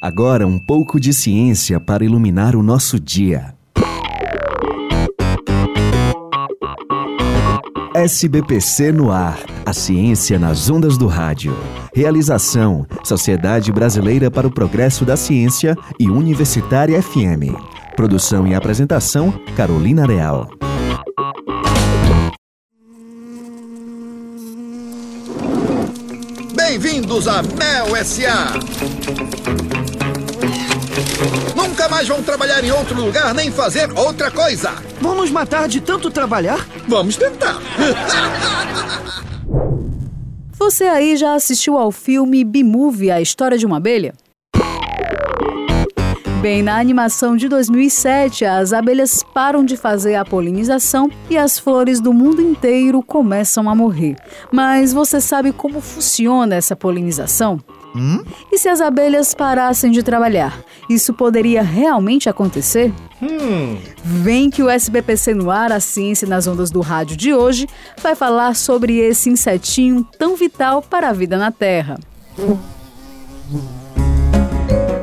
Agora um pouco de ciência para iluminar o nosso dia. SBPC no ar. A ciência nas ondas do rádio. Realização: Sociedade Brasileira para o Progresso da Ciência e Universitária FM. Produção e apresentação: Carolina Real. Bem-vindos a Mel SA. Nunca mais vão trabalhar em outro lugar nem fazer outra coisa. Vão nos matar de tanto trabalhar? Vamos tentar. Você aí já assistiu ao filme B-Movie, A História de uma Abelha? Bem, na animação de 2007, as abelhas param de fazer a polinização e as flores do mundo inteiro começam a morrer. Mas você sabe como funciona essa polinização? Hum? E se as abelhas parassem de trabalhar? Isso poderia realmente acontecer? Hum. Vem que o SBPC no ar, a ciência nas ondas do rádio de hoje, vai falar sobre esse insetinho tão vital para a vida na Terra.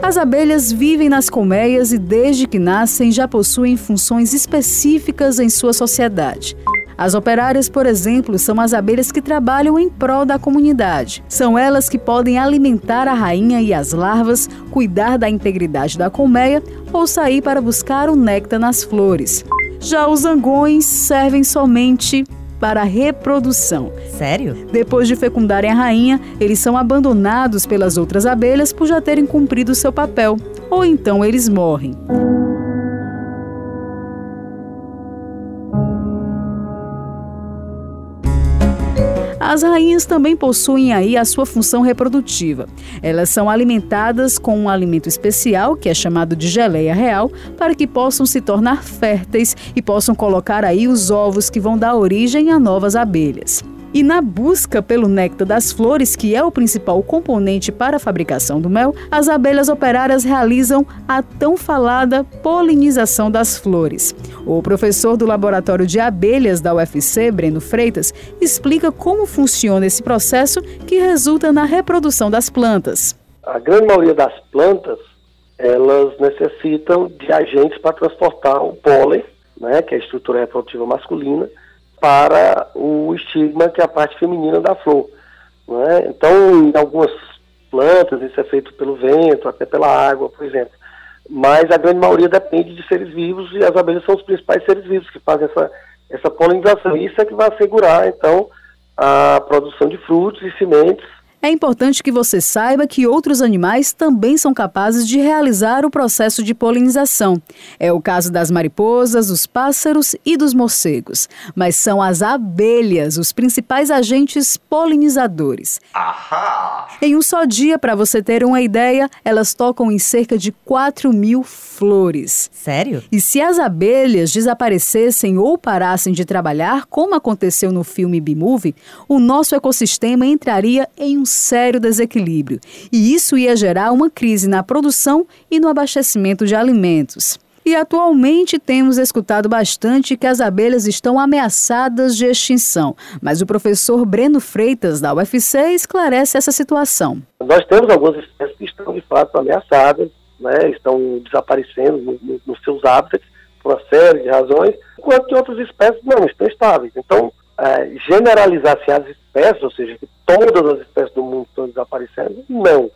As abelhas vivem nas colmeias e, desde que nascem, já possuem funções específicas em sua sociedade. As operárias, por exemplo, são as abelhas que trabalham em prol da comunidade. São elas que podem alimentar a rainha e as larvas, cuidar da integridade da colmeia ou sair para buscar o néctar nas flores. Já os zangões servem somente para reprodução. Sério? Depois de fecundarem a rainha, eles são abandonados pelas outras abelhas por já terem cumprido seu papel, ou então eles morrem. As rainhas também possuem aí a sua função reprodutiva. Elas são alimentadas com um alimento especial, que é chamado de geleia real, para que possam se tornar férteis e possam colocar aí os ovos que vão dar origem a novas abelhas. E na busca pelo néctar das flores, que é o principal componente para a fabricação do mel, as abelhas operárias realizam a tão falada polinização das flores. O professor do Laboratório de Abelhas da UFC, Breno Freitas, explica como funciona esse processo que resulta na reprodução das plantas. A grande maioria das plantas, elas necessitam de agentes para transportar o pólen, né, que é a estrutura reprodutiva masculina, para o estigma, que é a parte feminina da flor. É? Então, em algumas plantas, isso é feito pelo vento, até pela água, por exemplo. Mas a grande maioria depende de seres vivos e as abelhas são os principais seres vivos que fazem essa, essa polinização. Isso é que vai assegurar, então, a produção de frutos e sementes é importante que você saiba que outros animais também são capazes de realizar o processo de polinização. É o caso das mariposas, dos pássaros e dos morcegos. Mas são as abelhas os principais agentes polinizadores. Ahá! Em um só dia, para você ter uma ideia, elas tocam em cerca de 4 mil flores. Sério? E se as abelhas desaparecessem ou parassem de trabalhar, como aconteceu no filme B-Movie, o nosso ecossistema entraria em um sério desequilíbrio. E isso ia gerar uma crise na produção e no abastecimento de alimentos. E atualmente temos escutado bastante que as abelhas estão ameaçadas de extinção. Mas o professor Breno Freitas, da UFC, esclarece essa situação. Nós temos algumas espécies que estão de fato ameaçadas, né, estão desaparecendo nos no, no seus hábitats por uma série de razões, enquanto que outras espécies não estão estáveis. Então, é, generalizar-se as espécies, ou seja, que todas as espécies do mundo estão desaparecendo, não.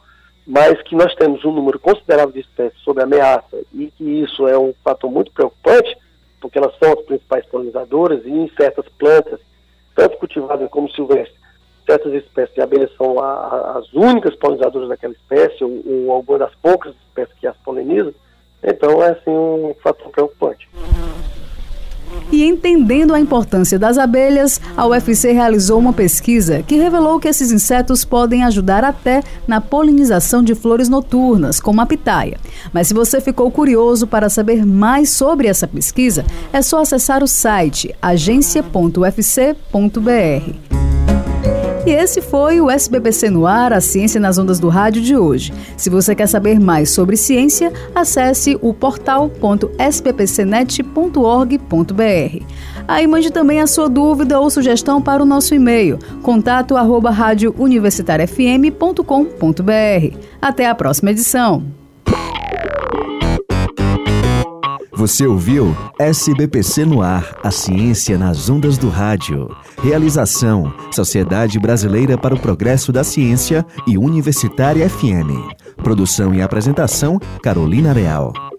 Mas que nós temos um número considerável de espécies sob ameaça e que isso é um fator muito preocupante, porque elas são as principais polinizadoras e em certas plantas, tanto cultivadas como silvestres, certas espécies de abelhas são a, a, as únicas polinizadoras daquela espécie, ou, ou alguma das poucas espécies que as polinizam, então é assim um fator preocupante. E entendendo a importância das abelhas, a UFC realizou uma pesquisa que revelou que esses insetos podem ajudar até na polinização de flores noturnas, como a pitaia. Mas se você ficou curioso para saber mais sobre essa pesquisa, é só acessar o site agência.ufc.br. E esse foi o SBPC no ar, a ciência nas ondas do rádio de hoje. Se você quer saber mais sobre ciência, acesse o portal.sppcnet.org.br. Aí mande também a sua dúvida ou sugestão para o nosso e-mail, contato arroba radiouniversitariafm.com.br. Até a próxima edição. Você ouviu SBPC no ar, a ciência nas ondas do rádio. Realização: Sociedade Brasileira para o Progresso da Ciência e Universitária FM. Produção e apresentação: Carolina Real.